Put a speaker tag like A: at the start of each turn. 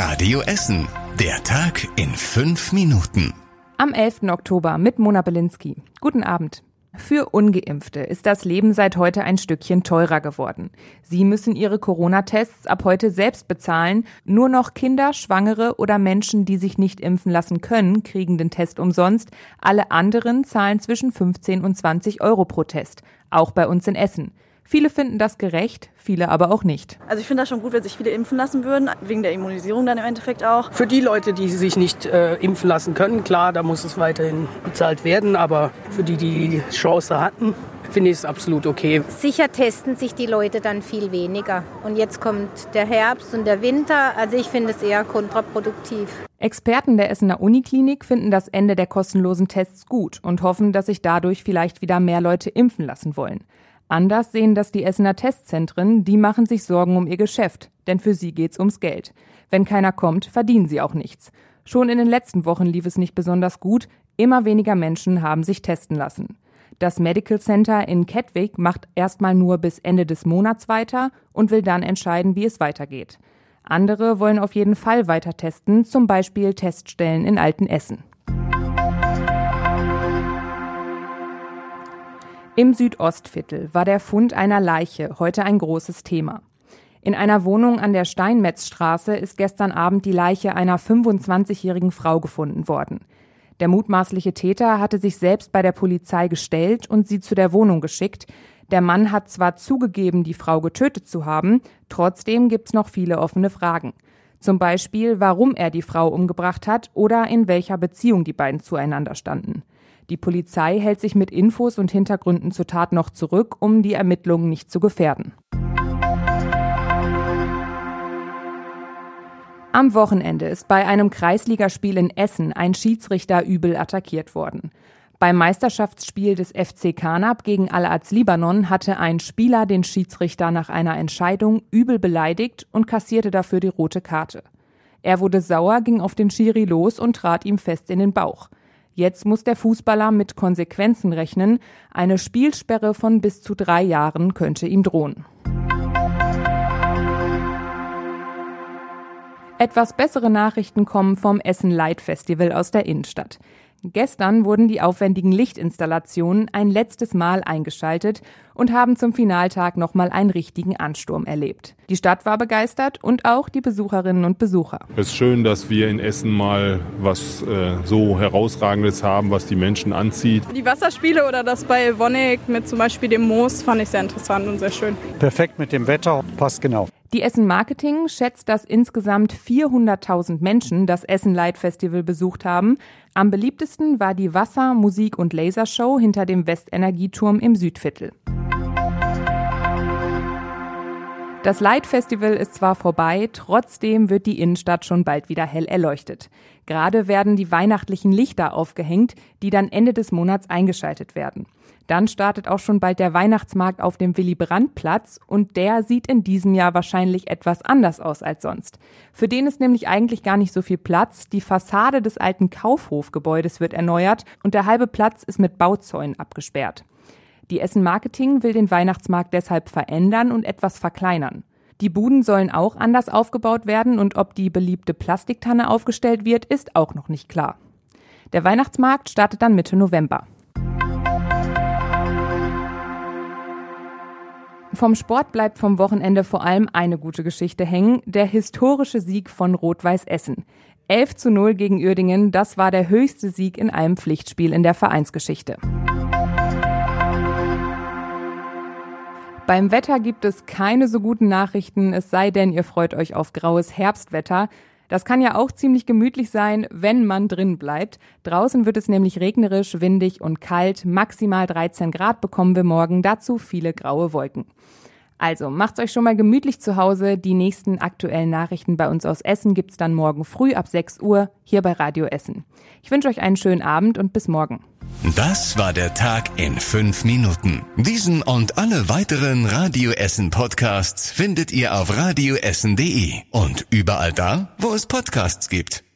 A: Radio Essen. Der Tag in fünf Minuten.
B: Am 11. Oktober mit Mona Belinsky. Guten Abend. Für ungeimpfte ist das Leben seit heute ein Stückchen teurer geworden. Sie müssen ihre Corona-Tests ab heute selbst bezahlen. Nur noch Kinder, Schwangere oder Menschen, die sich nicht impfen lassen können, kriegen den Test umsonst. Alle anderen zahlen zwischen 15 und 20 Euro pro Test. Auch bei uns in Essen. Viele finden das gerecht, viele aber auch nicht.
C: Also ich finde das schon gut, wenn sich viele impfen lassen würden, wegen der Immunisierung dann im Endeffekt auch.
D: Für die Leute, die sich nicht äh, impfen lassen können, klar, da muss es weiterhin bezahlt werden, aber für die, die die Chance hatten, finde ich es absolut okay.
E: Sicher testen sich die Leute dann viel weniger. Und jetzt kommt der Herbst und der Winter, also ich finde es eher kontraproduktiv.
B: Experten der Essener Uniklinik finden das Ende der kostenlosen Tests gut und hoffen, dass sich dadurch vielleicht wieder mehr Leute impfen lassen wollen. Anders sehen das die Essener Testzentren, die machen sich Sorgen um ihr Geschäft, denn für sie geht's ums Geld. Wenn keiner kommt, verdienen sie auch nichts. Schon in den letzten Wochen lief es nicht besonders gut, immer weniger Menschen haben sich testen lassen. Das Medical Center in Kettwig macht erstmal nur bis Ende des Monats weiter und will dann entscheiden, wie es weitergeht. Andere wollen auf jeden Fall weiter testen, zum Beispiel Teststellen in Altenessen. Im Südostviertel war der Fund einer Leiche heute ein großes Thema. In einer Wohnung an der Steinmetzstraße ist gestern Abend die Leiche einer 25-jährigen Frau gefunden worden. Der mutmaßliche Täter hatte sich selbst bei der Polizei gestellt und sie zu der Wohnung geschickt. Der Mann hat zwar zugegeben, die Frau getötet zu haben, trotzdem gibt's noch viele offene Fragen. Zum Beispiel, warum er die Frau umgebracht hat oder in welcher Beziehung die beiden zueinander standen. Die Polizei hält sich mit Infos und Hintergründen zur Tat noch zurück, um die Ermittlungen nicht zu gefährden. Am Wochenende ist bei einem Kreisligaspiel in Essen ein Schiedsrichter übel attackiert worden. Beim Meisterschaftsspiel des FC Kanab gegen Al-Az Libanon hatte ein Spieler den Schiedsrichter nach einer Entscheidung übel beleidigt und kassierte dafür die rote Karte. Er wurde sauer, ging auf den Schiri los und trat ihm fest in den Bauch. Jetzt muss der Fußballer mit Konsequenzen rechnen. Eine Spielsperre von bis zu drei Jahren könnte ihm drohen. Etwas bessere Nachrichten kommen vom Essen Light Festival aus der Innenstadt. Gestern wurden die aufwendigen Lichtinstallationen ein letztes Mal eingeschaltet und haben zum Finaltag nochmal einen richtigen Ansturm erlebt. Die Stadt war begeistert und auch die Besucherinnen und Besucher.
F: Es ist schön, dass wir in Essen mal was äh, so herausragendes haben, was die Menschen anzieht.
C: Die Wasserspiele oder das bei Wonnig mit zum Beispiel dem Moos fand ich sehr interessant und sehr schön.
G: Perfekt mit dem Wetter, passt genau.
B: Die Essen Marketing schätzt, dass insgesamt 400.000 Menschen das Essen Light Festival besucht haben. Am beliebtesten war die Wasser-, Musik- und Lasershow hinter dem Westenergieturm im Südviertel. Das Light Festival ist zwar vorbei, trotzdem wird die Innenstadt schon bald wieder hell erleuchtet. Gerade werden die weihnachtlichen Lichter aufgehängt, die dann Ende des Monats eingeschaltet werden. Dann startet auch schon bald der Weihnachtsmarkt auf dem Willy Brandt Platz und der sieht in diesem Jahr wahrscheinlich etwas anders aus als sonst. Für den ist nämlich eigentlich gar nicht so viel Platz. Die Fassade des alten Kaufhofgebäudes wird erneuert und der halbe Platz ist mit Bauzäunen abgesperrt. Die Essen Marketing will den Weihnachtsmarkt deshalb verändern und etwas verkleinern. Die Buden sollen auch anders aufgebaut werden und ob die beliebte Plastiktanne aufgestellt wird, ist auch noch nicht klar. Der Weihnachtsmarkt startet dann Mitte November. Vom Sport bleibt vom Wochenende vor allem eine gute Geschichte hängen, der historische Sieg von Rot-Weiß Essen. 11 zu 0 gegen Uerdingen, das war der höchste Sieg in einem Pflichtspiel in der Vereinsgeschichte. Beim Wetter gibt es keine so guten Nachrichten, es sei denn, ihr freut euch auf graues Herbstwetter. Das kann ja auch ziemlich gemütlich sein, wenn man drin bleibt. Draußen wird es nämlich regnerisch, windig und kalt. Maximal 13 Grad bekommen wir morgen, dazu viele graue Wolken. Also macht's euch schon mal gemütlich zu Hause. Die nächsten aktuellen Nachrichten bei uns aus Essen gibt's dann morgen früh ab 6 Uhr hier bei Radio Essen. Ich wünsche euch einen schönen Abend und bis morgen.
A: Das war der Tag in fünf Minuten. Diesen und alle weiteren Radio Essen Podcasts findet ihr auf radioessen.de und überall da, wo es Podcasts gibt.